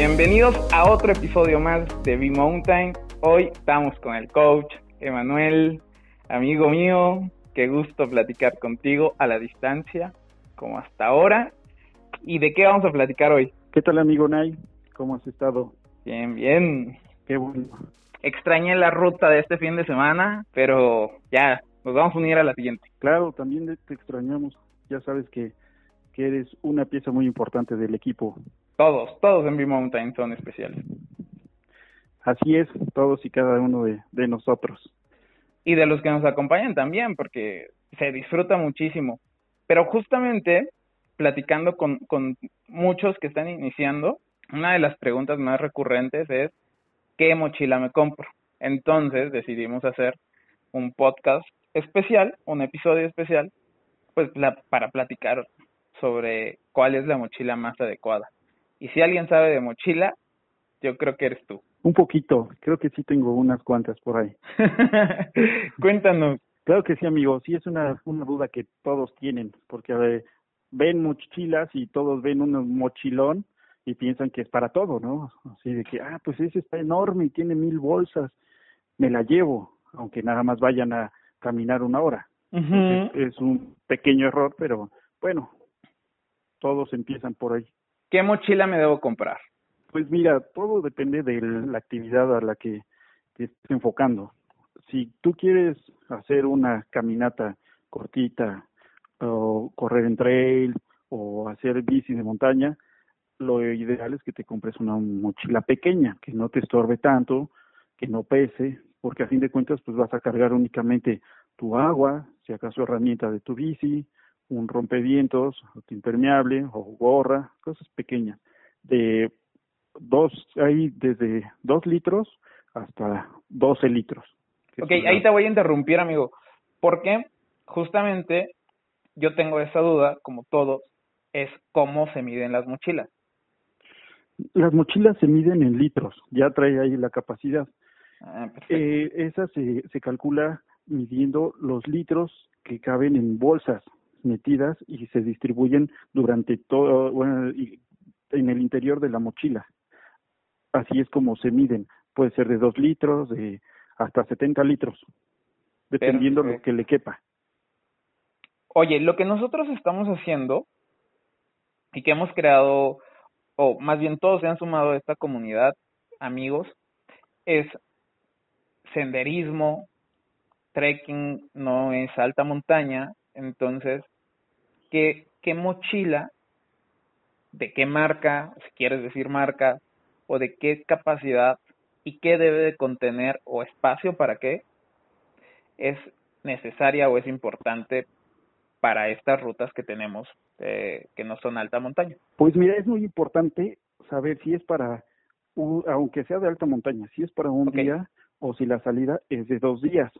Bienvenidos a otro episodio más de B-Mountain. Hoy estamos con el coach Emanuel, amigo mío. Qué gusto platicar contigo a la distancia, como hasta ahora. ¿Y de qué vamos a platicar hoy? ¿Qué tal, amigo Nay? ¿Cómo has estado? Bien, bien. Qué bueno. Extrañé la ruta de este fin de semana, pero ya, nos vamos a unir a la siguiente. Claro, también te extrañamos. Ya sabes que, que eres una pieza muy importante del equipo. Todos, todos en B-Mountain son especiales. Así es, todos y cada uno de, de nosotros. Y de los que nos acompañan también, porque se disfruta muchísimo. Pero justamente, platicando con, con muchos que están iniciando, una de las preguntas más recurrentes es, ¿qué mochila me compro? Entonces decidimos hacer un podcast especial, un episodio especial, pues para platicar sobre cuál es la mochila más adecuada. Y si alguien sabe de mochila, yo creo que eres tú. Un poquito, creo que sí tengo unas cuantas por ahí. Cuéntanos. Claro que sí, amigo, sí es una, una duda que todos tienen, porque ven mochilas y todos ven un mochilón y piensan que es para todo, ¿no? Así de que, ah, pues ese está enorme y tiene mil bolsas, me la llevo, aunque nada más vayan a caminar una hora. es, un pequeño error, pero bueno, todos empiezan por ahí. ¿Qué mochila me debo comprar? Pues mira, todo depende de la actividad a la que te estés enfocando. Si tú quieres hacer una caminata cortita o correr en trail o hacer bici de montaña, lo ideal es que te compres una mochila pequeña, que no te estorbe tanto, que no pese, porque a fin de cuentas pues vas a cargar únicamente tu agua, si acaso herramienta de tu bici, un rompevientos, impermeable o gorra, cosas pequeñas, de dos, hay desde dos litros hasta doce litros. Ok, ahí te voy a interrumpir, amigo, porque justamente yo tengo esa duda, como todos, es cómo se miden las mochilas. Las mochilas se miden en litros, ya trae ahí la capacidad. Ah, eh, esa se, se calcula midiendo los litros que caben en bolsas metidas y se distribuyen durante todo, bueno, en el interior de la mochila. Así es como se miden. Puede ser de dos litros, de hasta 70 litros, dependiendo de lo que le quepa. Oye, lo que nosotros estamos haciendo y que hemos creado, o más bien todos se han sumado a esta comunidad, amigos, es senderismo, trekking, no es alta montaña, entonces, ¿qué, qué mochila, de qué marca, si quieres decir marca, o de qué capacidad y qué debe de contener o espacio para qué es necesaria o es importante para estas rutas que tenemos eh, que no son alta montaña? Pues mira, es muy importante saber si es para, aunque sea de alta montaña, si es para un día o si la salida es de dos días.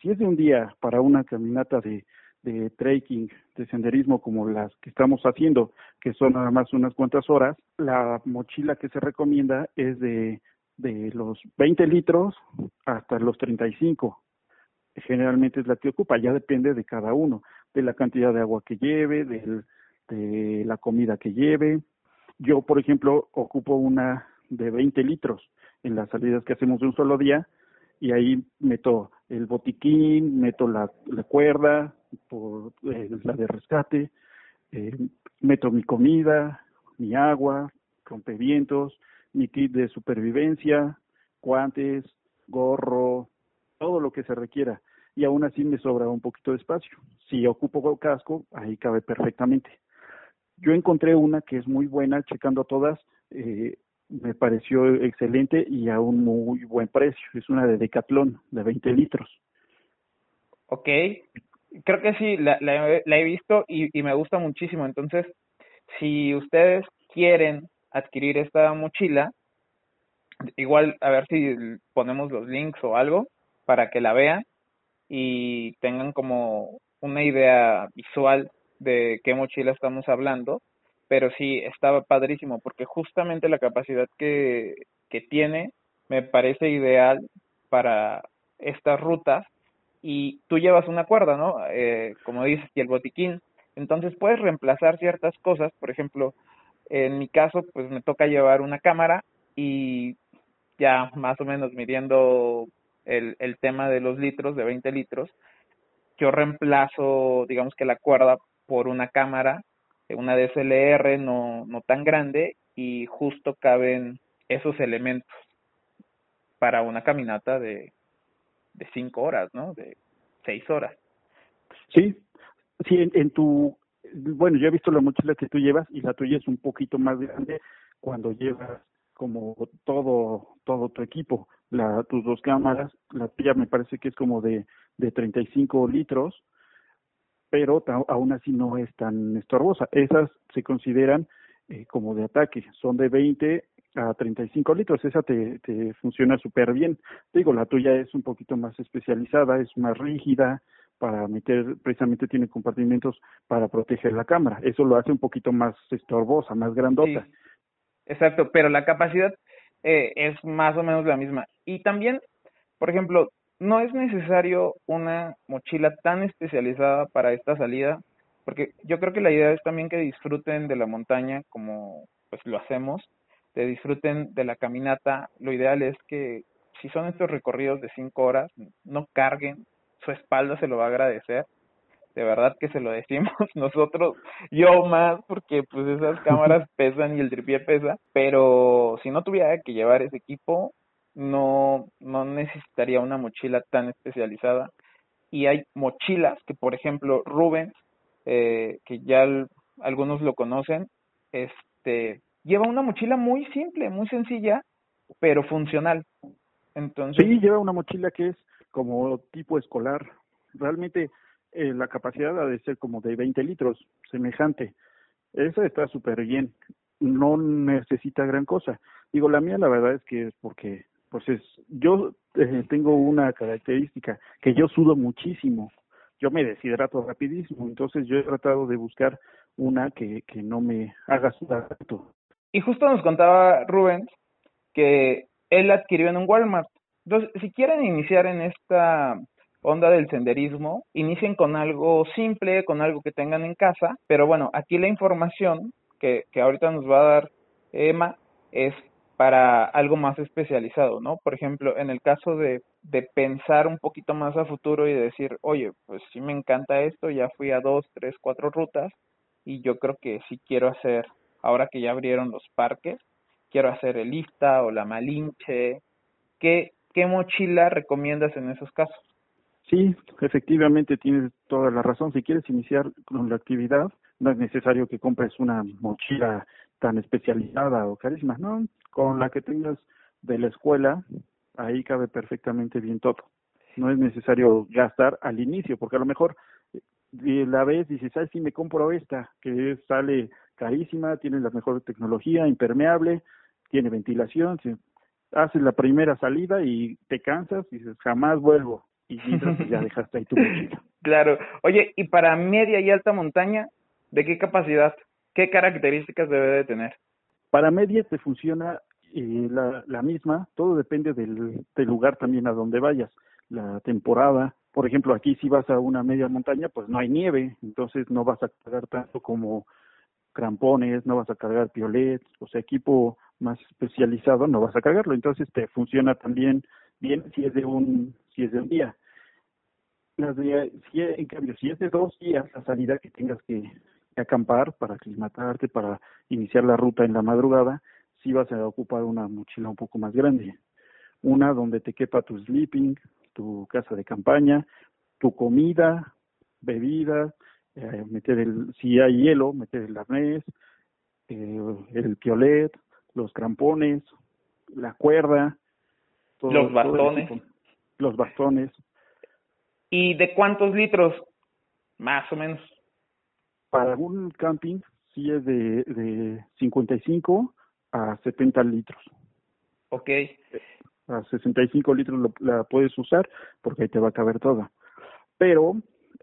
Si es de un día para una caminata de de trekking, de senderismo como las que estamos haciendo, que son nada más unas cuantas horas, la mochila que se recomienda es de, de los 20 litros hasta los 35. Generalmente es la que ocupa, ya depende de cada uno, de la cantidad de agua que lleve, de la comida que lleve. Yo, por ejemplo, ocupo una de 20 litros en las salidas que hacemos de un solo día y ahí meto el botiquín, meto la, cuerda, por eh, la de rescate, eh, meto mi comida, mi agua, rompevientos, mi kit de supervivencia, guantes, gorro, todo lo que se requiera. Y aún así me sobra un poquito de espacio. Si ocupo casco, ahí cabe perfectamente. Yo encontré una que es muy buena, checando todas, eh, me pareció excelente y a un muy buen precio. Es una de Decathlon, de 20 litros. Ok, creo que sí, la, he visto y, me gusta muchísimo. Entonces, si ustedes quieren adquirir esta mochila, igual a ver si ponemos los links o algo para que la vean y tengan como una idea visual de qué mochila estamos hablando. Pero sí, estaba padrísimo porque justamente la capacidad que, que tiene me parece ideal para estas rutas y tú llevas una cuerda, ¿no? Eh, como dices, y el botiquín. Entonces puedes reemplazar ciertas cosas, por ejemplo, En mi caso, pues me toca llevar una cámara y ya más o menos midiendo el, el tema de los litros, de 20 litros, yo reemplazo, digamos que la cuerda por una cámara, una DSLR no, no tan grande y justo caben esos elementos para una caminata de, de cinco horas, ¿no? De seis horas. Sí, sí, en, en, tu, bueno, yo he visto la mochila que tú llevas y la tuya es un poquito más grande cuando llevas como todo, todo tu equipo, la, tus dos cámaras, la tuya me parece que es como de, de 35 litros, pero aún así no es tan estorbosa. Esas se consideran eh, como de ataque, son de 20 a 35 litros, esa te, te funciona súper bien. Digo, la tuya es un poquito más especializada, es más rígida, para meter, precisamente tiene compartimentos para proteger la cámara. Eso lo hace un poquito más estorbosa, más grandota. exacto, pero la capacidad eh, es más o menos la misma. Y también, por ejemplo, no es necesario una mochila tan especializada para esta salida, porque yo creo que la idea es también que disfruten de la montaña como pues lo hacemos, que disfruten de la caminata. Lo ideal es que si son estos recorridos de cinco horas, no carguen, su espalda se lo va a agradecer. De verdad que se lo decimos nosotros, yo más, porque pues esas cámaras pesan y el tripié pesa, pero si no tuviera que llevar ese equipo, no, no necesitaría una mochila tan especializada. Y hay mochilas que, por ejemplo, Rubens, eh, que ya algunos lo conocen, este, lleva una mochila muy simple, muy sencilla, pero funcional. Entonces, sí, lleva una mochila que es como tipo escolar. Realmente eh, la capacidad ha de ser como de 20 litros, semejante. Esa está súper bien. No necesita gran cosa. Digo, la mía la verdad es que es porque, pues es, yo eh, tengo una característica, que yo sudo muchísimo. Yo me deshidrato rapidísimo, entonces yo he tratado de buscar una que, que no me haga sudar tanto. Y justo nos contaba Rubén que él adquirió en un Walmart entonces, si quieren iniciar en esta onda del senderismo, inicien con algo simple, con algo que tengan en casa, pero bueno, aquí la información que, que ahorita nos va a dar Emma es para algo más especializado, ¿no? Por ejemplo, en el caso de, de pensar un poquito más a futuro y decir, oye, pues sí me encanta esto, ya fui a dos, tres, cuatro rutas y yo creo que sí quiero hacer, ahora que ya abrieron los parques, quiero hacer el IFTA o la Malinche, ¿qué, ¿qué mochila recomiendas en esos casos? Sí, efectivamente tienes toda la razón. Si quieres iniciar con la actividad, no es necesario que compres una mochila tan especializada o carísima, no, con la que tengas de la escuela, ahí cabe perfectamente bien todo. No es necesario gastar al inicio, porque a lo mejor eh, la vez dices, ¿sabes si me compro esta? Que sale carísima, tiene la mejor tecnología, impermeable, tiene ventilación, haces la primera salida y te cansas y dices, jamás vuelvo. Y pues ya dejaste ahí tu mochila. Claro. Oye, y para media y alta montaña, ¿de qué capacidad? ¿Qué características debe de tener? Para media te funciona eh, la, la misma, todo depende del, del lugar también a donde vayas, la temporada. Por ejemplo, aquí si vas a una media montaña, pues no hay nieve, entonces no vas a cargar tanto como crampones, no vas a cargar piolets, o sea, equipo más especializado no vas a cargarlo, entonces te funciona también bien si es de un si es de un día. Las de, si, en cambio, si es de dos días la salida que tengas que, acampar para aclimatarte, para iniciar la ruta en la madrugada, sí vas a ocupar una mochila un poco más grande. Una donde te quepa tu sleeping, tu casa de campaña, tu comida, bebida, eh, meter el, si hay hielo, meter el arnés, eh, el piolet, los crampones, la cuerda, los bastones. los bastones. ¿Y de cuántos litros? Más o menos. Para un camping sí es de, de 55 a 70 litros. Ok. A 65 litros la puedes usar porque ahí te va a caber toda. Pero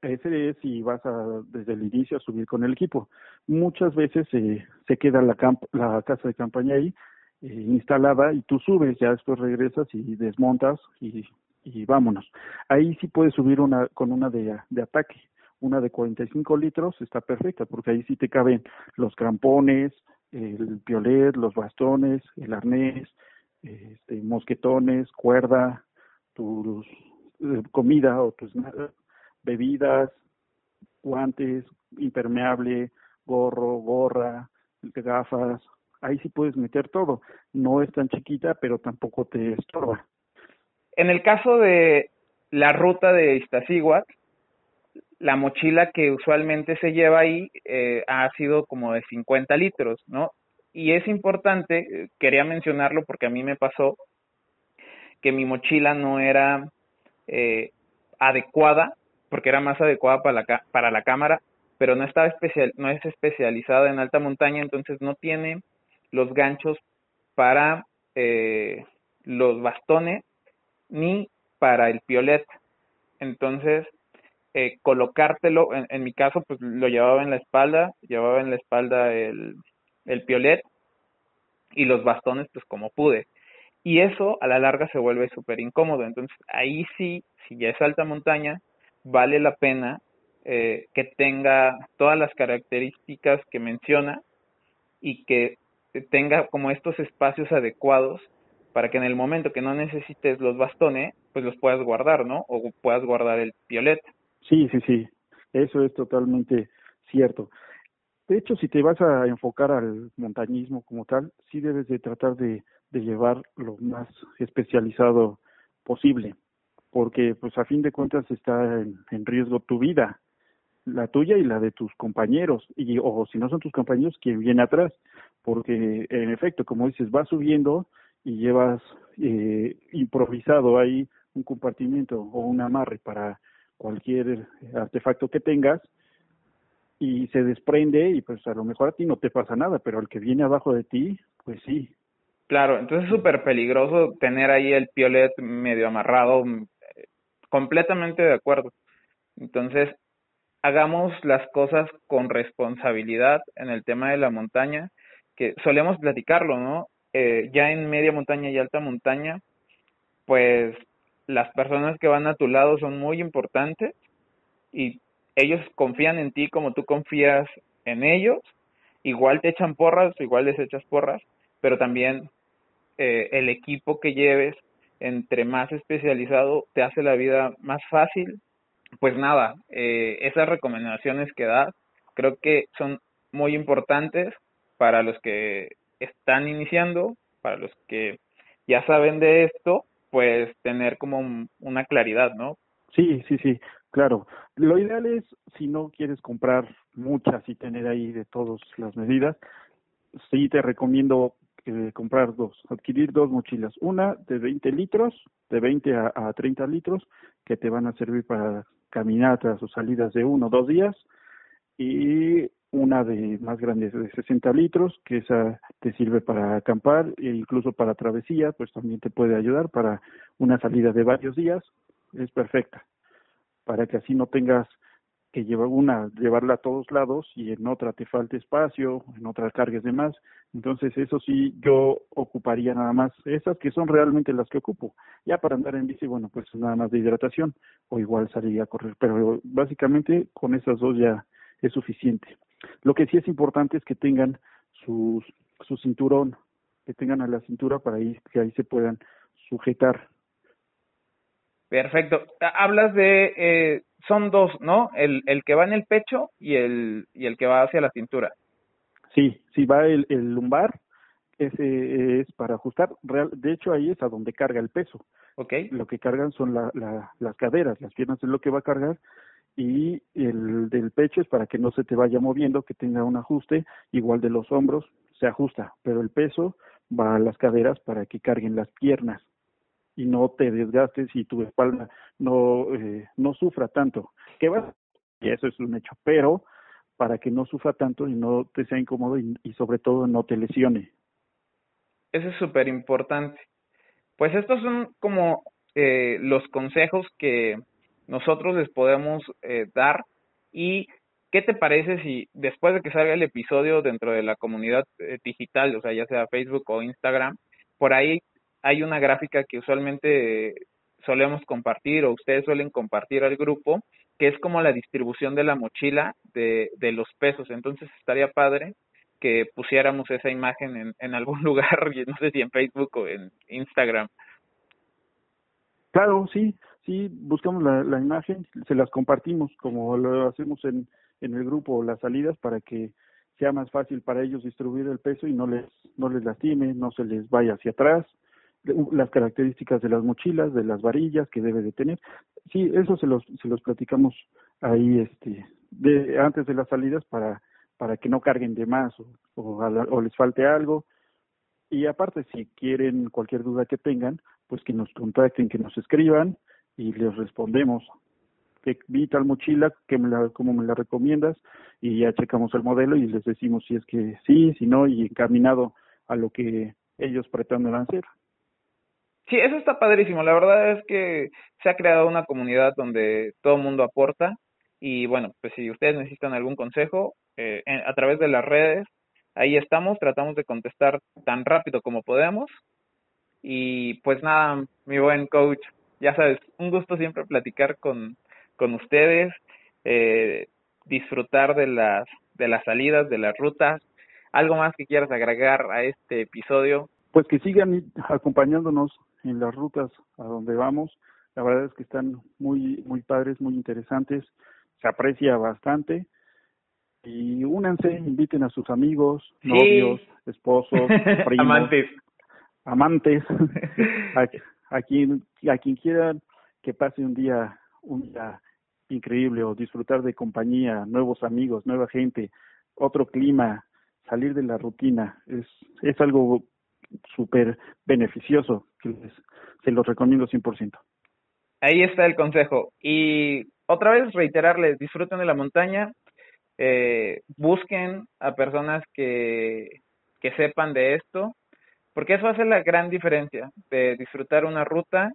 ese es si vas a, desde el inicio a subir con el equipo. Muchas veces eh, se queda la, la casa de campaña ahí eh, instalada y tú subes, ya después regresas y desmontas y, y vámonos. Ahí sí puedes subir una con una de, de ataque. Una de 45 litros está perfecta porque ahí sí te caben los crampones, el piolet, los bastones, el arnés, este, mosquetones, cuerda, tus eh, comida o tus bebidas, guantes, impermeable, gorro, gorra, gafas, ahí sí puedes meter todo. No es tan chiquita, pero tampoco te estorba. En el caso de la ruta de Iztaccíhuatl, la mochila que usualmente se lleva ahí eh, ha sido como de 50 litros, ¿no? Y es importante, eh, quería mencionarlo porque a mí me pasó que mi mochila no era eh, adecuada, porque era más adecuada para la, para la cámara, pero no estaba especial, no es especializada en alta montaña, entonces no tiene los ganchos para eh, los bastones ni para el piolet. Entonces, eh, colocártelo, en, en, mi caso, pues lo llevaba en la espalda, llevaba en la espalda el, el piolet y los bastones, pues como pude. Y eso a la larga se vuelve súper incómodo. Entonces, ahí sí, si ya es alta montaña, vale la pena eh, que tenga todas las características que menciona y que tenga como estos espacios adecuados para que en el momento que no necesites los bastones, pues los puedas guardar, ¿no? O puedas guardar el piolet. Sí, sí, sí, eso es totalmente cierto. De hecho, si te vas a enfocar al montañismo como tal, sí debes de tratar de, llevar lo más especializado posible, porque pues a fin de cuentas está en, en riesgo tu vida la tuya y la de tus compañeros, y o si no son tus compañeros, quien viene atrás, porque en efecto, como dices, vas subiendo y llevas eh, improvisado ahí un compartimiento o un amarre para cualquier artefacto que tengas y se desprende y pues a lo mejor a ti no te pasa nada, pero al que viene abajo de ti, pues sí. Claro, entonces es súper peligroso tener ahí el piolet medio amarrado, eh, completamente de acuerdo. Entonces, hagamos las cosas con responsabilidad en el tema de la montaña, que solemos platicarlo, ¿no? Eh, ya en media montaña y alta montaña, pues las personas que van a tu lado son muy importantes y ellos confían en ti como tú confías en ellos, igual te echan porras, igual les echas porras, pero también eh, el equipo que lleves, entre más especializado, te hace la vida más fácil. Pues nada, eh, esas recomendaciones que das creo que son muy importantes para los que están iniciando, para los que ya saben de esto, pues tener como una claridad, ¿no? Sí, sí, sí, claro. Lo ideal es, si no quieres comprar muchas y tener ahí de todas las medidas, sí te recomiendo eh, comprar dos, adquirir dos mochilas, una de 20 litros, de 20 a, a 30 litros, que te van a servir para caminatas o salidas de uno o dos días y una de más grande de 60 litros, que esa te sirve para acampar e incluso para travesía, pues también te puede ayudar para una salida de varios días, es perfecta, para que así no tengas que llevar una, llevarla a todos lados y en otra te falte espacio, en otra cargues de más. Entonces, eso sí, yo ocuparía nada más esas que son realmente las que ocupo. Ya para andar en bici, bueno, pues nada más de hidratación o igual salir a correr, pero básicamente con esas dos ya es suficiente. Lo que sí es importante es que tengan sus, su cinturón, que tengan a la cintura para ahí, que ahí se puedan sujetar Perfecto. Hablas de, eh, son dos, ¿no? El, el que va en el pecho y el, y el que va hacia la cintura. Sí, sí va el, el lumbar, ese es para ajustar. Real, de hecho, ahí es a donde carga el peso. Okay. Lo que cargan son la, la, las caderas, las piernas es lo que va a cargar y el del pecho es para que no se te vaya moviendo, que tenga un ajuste, igual de los hombros se ajusta, pero el peso va a las caderas para que carguen las piernas y no te desgastes y tu espalda no, eh, no sufra tanto. Que va, y eso es un hecho, pero para que no sufra tanto y no te sea incómodo y, sobre todo no te lesione. Eso es súper importante. Pues estos son como eh, los consejos que nosotros les podemos eh, dar y ¿qué te parece si después de que salga el episodio dentro de la comunidad eh, digital, o sea, ya sea Facebook o Instagram, por ahí hay una gráfica que usualmente solemos compartir o ustedes suelen compartir al grupo, que es como la distribución de la mochila de, de los pesos. Entonces estaría padre que pusiéramos esa imagen en, en algún lugar, no sé si en Facebook o en Instagram. Claro, sí, sí, buscamos la, la imagen, se las compartimos como lo hacemos en, en el grupo, las salidas, para que sea más fácil para ellos distribuir el peso y no les, no les lastime, no se les vaya hacia atrás, las características de las mochilas, de las varillas que debe de tener. Sí, eso se los, se los platicamos ahí este, de, antes de las salidas para, para que no carguen de más o, o, les falte algo. Y aparte, si quieren cualquier duda que tengan, pues que nos contacten, que nos escriban y les respondemos que vi tal mochila, que me la, cómo me la recomiendas, y ya checamos el modelo y les decimos si es que sí, si no, y encaminado a lo que ellos pretenden hacer. Sí, eso está padrísimo. La verdad es que se ha creado una comunidad donde todo el mundo aporta y bueno, pues si ustedes necesitan algún consejo, eh, a través de las redes, ahí estamos, tratamos de contestar tan rápido como podemos. Y pues nada, mi buen coach, ya sabes, un gusto siempre platicar con, con ustedes, eh, disfrutar de las, de las salidas, de las rutas. ¿Algo más que quieras agregar a este episodio? Pues que sigan acompañándonos en las rutas a donde vamos. La verdad es que están muy, muy padres, muy interesantes. Se aprecia bastante. Y únanse, inviten a sus amigos, novios, esposos, primos, amantes, amantes, a, a, quien, a quien quieran que pase un día, un día increíble o disfrutar de compañía, nuevos amigos, nueva gente, otro clima, salir de la rutina, es, es algo súper beneficioso que les, se los recomiendo 100%. Ahí está el consejo. Y otra vez reiterarles, disfruten de la montaña, eh, busquen a personas que, que sepan de esto, porque eso hace la gran diferencia de disfrutar una ruta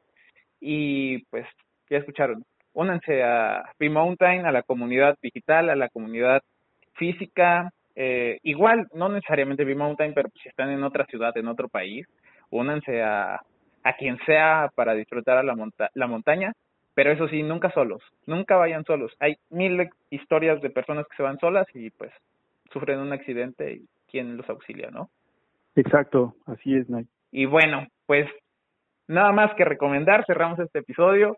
y pues ya escucharon, únanse a B-Mountain, a la comunidad digital, a la comunidad física, eh, igual, no necesariamente B-Mountain, pero si están en otra ciudad, en otro país, únanse a, a quien sea para disfrutar a la, monta la montaña, pero eso sí, nunca solos, nunca vayan solos. Hay mil historias de personas que se van solas y pues sufren un accidente y quién los auxilia, ¿no? Exacto, así es, Nike. Y bueno, pues nada más que recomendar, cerramos este episodio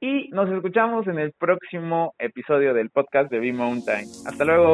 y nos escuchamos en el próximo episodio del podcast de B-Mountain. Hasta luego.